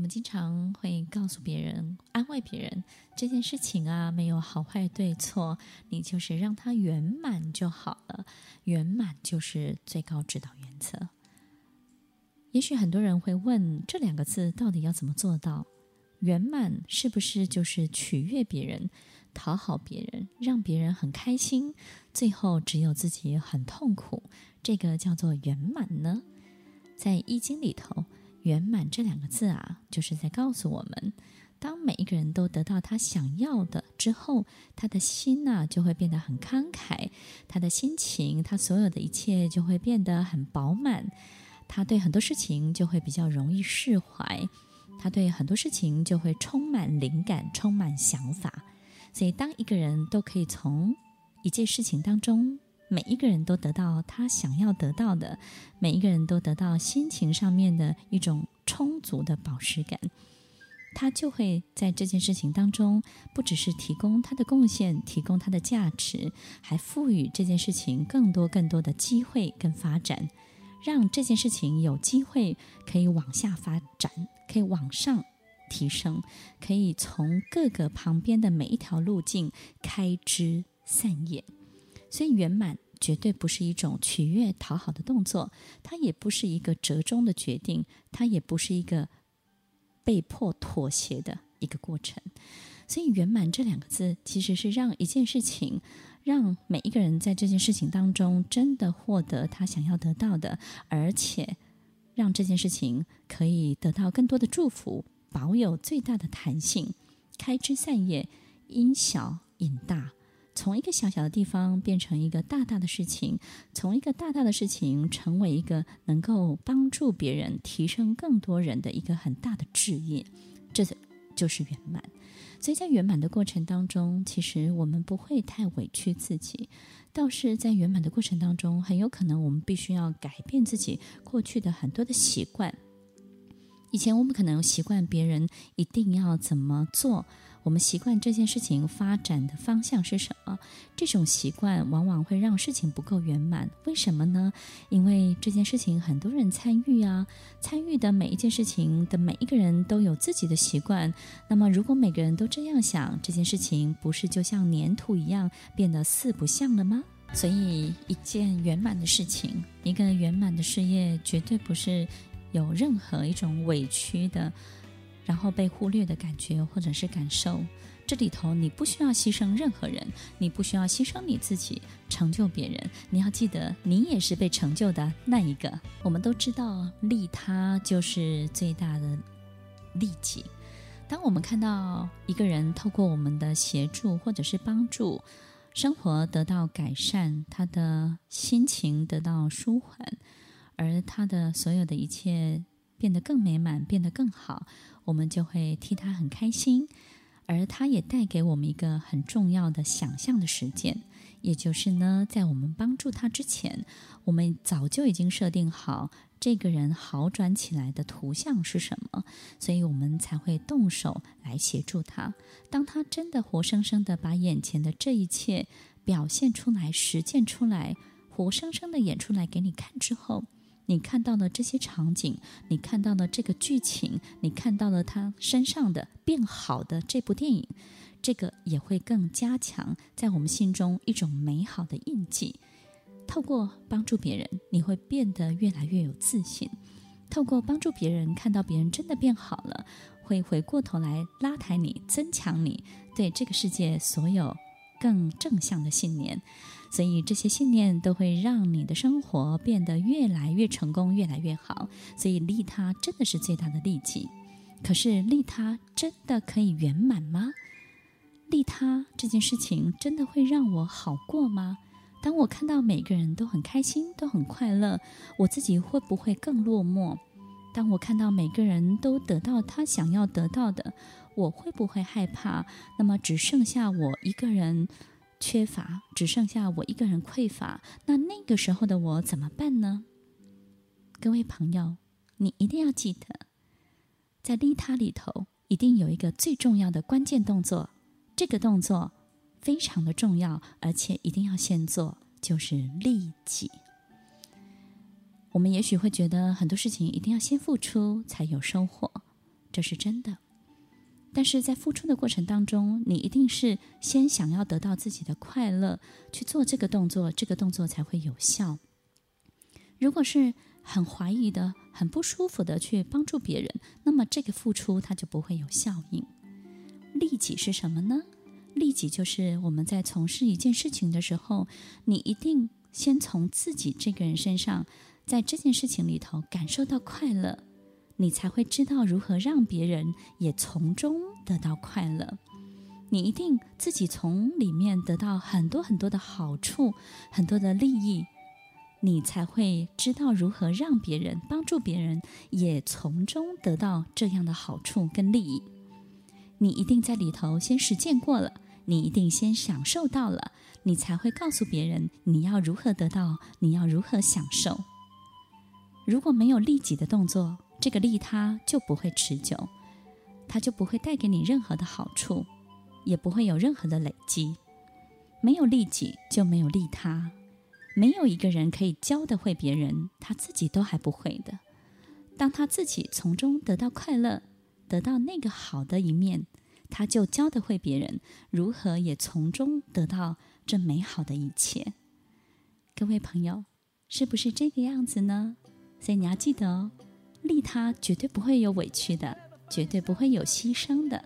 我们经常会告诉别人、安慰别人，这件事情啊，没有好坏对错，你就是让它圆满就好了。圆满就是最高指导原则。也许很多人会问，这两个字到底要怎么做到？圆满是不是就是取悦别人、讨好别人、让别人很开心，最后只有自己很痛苦？这个叫做圆满呢？在《易经》里头。圆满这两个字啊，就是在告诉我们，当每一个人都得到他想要的之后，他的心呐、就会变得很慷慨，他的心情，他所有的一切就会变得很饱满，他对很多事情就会比较容易释怀，他对很多事情就会充满灵感，充满想法。所以，当一个人都可以从一件事情当中，每一个人都得到他想要得到的，每一个人都得到心情上面的一种充足的饱食感，他就会在这件事情当中，不只是提供他的贡献，提供他的价值，还赋予这件事情更多更多的机会跟发展，让这件事情有机会可以往下发展，可以往上提升，可以从各个旁边的每一条路径开枝散叶。所以，圆满绝对不是一种取悦、讨好的动作，它也不是一个折中的决定，它也不是一个被迫妥协的一个过程。所以，圆满这两个字，其实是让一件事情，让每一个人在这件事情当中真的获得他想要得到的，而且让这件事情可以得到更多的祝福，保有最大的弹性，开枝散叶，因小引大。从一个小小的地方变成一个大大的事情，从一个大大的事情成为一个能够帮助别人、提升更多人的一个很大的志业，这就是圆满。所以在圆满的过程当中，其实我们不会太委屈自己，倒是在圆满的过程当中，很有可能我们必须要改变自己过去的很多的习惯。以前我们可能习惯别人一定要怎么做。我们习惯这件事情发展的方向是什么？这种习惯往往会让事情不够圆满。为什么呢？因为这件事情很多人参与啊，参与的每一件事情的每一个人都有自己的习惯。那么，如果每个人都这样想，这件事情不是就像粘土一样变得四不像了吗？所以，一件圆满的事情，一个圆满的事业，绝对不是有任何一种委屈的。然后被忽略的感觉或者是感受，这里头你不需要牺牲任何人，你不需要牺牲你自己成就别人。你要记得，你也是被成就的那一个。我们都知道，利他就是最大的利己。当我们看到一个人透过我们的协助或者是帮助，生活得到改善，他的心情得到舒缓，而他的所有的一切变得更美满，变得更好。我们就会替他很开心，而他也带给我们一个很重要的想象的实践，也就是呢，在我们帮助他之前，我们早就已经设定好这个人好转起来的图像是什么，所以我们才会动手来协助他。当他真的活生生的把眼前的这一切表现出来、实践出来、活生生的演出来给你看之后，你看到了这些场景，你看到了这个剧情，你看到了他身上的变好的这部电影，这个也会更加强在我们心中一种美好的印记。透过帮助别人，你会变得越来越有自信。透过帮助别人，看到别人真的变好了，会回过头来拉抬你，增强你对这个世界所有更正向的信念。所以这些信念都会让你的生活变得越来越成功，越来越好。所以利他真的是最大的利己。可是利他真的可以圆满吗？利他这件事情真的会让我好过吗？当我看到每个人都很开心，都很快乐，我自己会不会更落寞？当我看到每个人都得到他想要得到的，我会不会害怕？那么只剩下我一个人缺乏，只剩下我一个人匮乏，那那个时候的我怎么办呢？各位朋友，你一定要记得，在利他里头，一定有一个最重要的关键动作，这个动作非常的重要，而且一定要先做，就是利己。我们也许会觉得很多事情一定要先付出才有收获，这是真的。但是在付出的过程当中，你一定是先想要得到自己的快乐，去做这个动作，这个动作才会有效。如果是很怀疑的、很不舒服的去帮助别人，那么这个付出它就不会有效应。利己是什么呢？利己就是我们在从事一件事情的时候，你一定先从自己这个人身上。在这件事情里头感受到快乐，你才会知道如何让别人也从中得到快乐。你一定自己从里面得到很多很多的好处，很多的利益，你才会知道如何让别人帮助别人也从中得到这样的好处跟利益。你一定在里头先实践过了，你一定先享受到了，你才会告诉别人你要如何得到，你要如何享受。如果没有利己的动作，这个利他就不会持久，它就不会带给你任何的好处，也不会有任何的累积。没有利己就没有利他，没有一个人可以教得会别人，他自己都还不会的。当他自己从中得到快乐，得到那个好的一面，他就教得会别人如何也从中得到这美好的一切。各位朋友，是不是这个样子呢？所以你要记得哦，利他绝对不会有委屈的，绝对不会有牺牲的，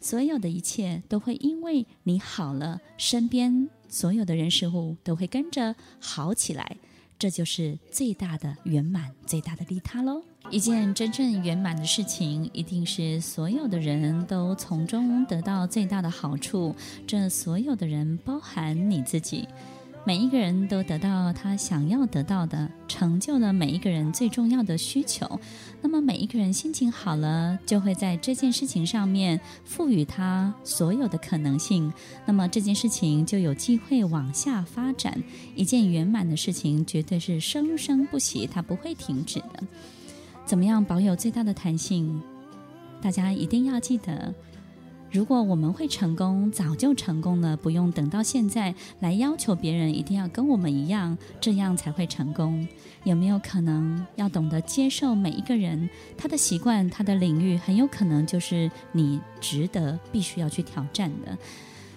所有的一切都会因为你好了，身边所有的人事物都会跟着好起来，这就是最大的圆满，最大的利他喽。一件真正圆满的事情，一定是所有的人都从中得到最大的好处，这所有的人包含你自己。每一个人都得到他想要得到的，成就了每一个人最重要的需求。那么每一个人心情好了，就会在这件事情上面赋予他所有的可能性。那么这件事情就有机会往下发展。一件圆满的事情绝对是生生不息，它不会停止的。怎么样保有最大的弹性？大家一定要记得。如果我们会成功，早就成功了，不用等到现在来要求别人一定要跟我们一样，这样才会成功。有没有可能要懂得接受每一个人他的习惯、他的领域，很有可能就是你值得必须要去挑战的。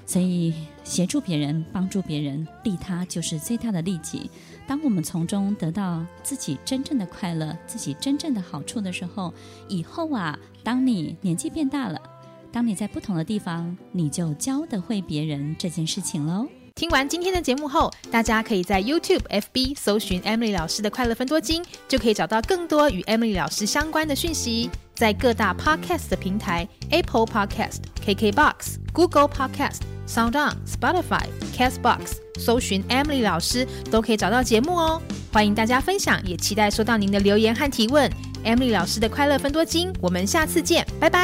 所以，协助别人、帮助别人、利他，就是最大的利己。当我们从中得到自己真正的快乐、自己真正的好处的时候，以后啊，当你年纪变大了。当你在不同的地方，你就教得会别人这件事情喽。听完今天的节目后，大家可以在 YouTube、FB 搜寻 Emily 老师的快乐分多金，就可以找到更多与 Emily 老师相关的讯息。在各大 Podcast 的平台，Apple Podcast、KKBox、Google Podcast、SoundOn、Spotify、Castbox，搜寻 Emily 老师都可以找到节目哦。欢迎大家分享，也期待收到您的留言和提问。Emily 老师的快乐分多金，我们下次见，拜拜。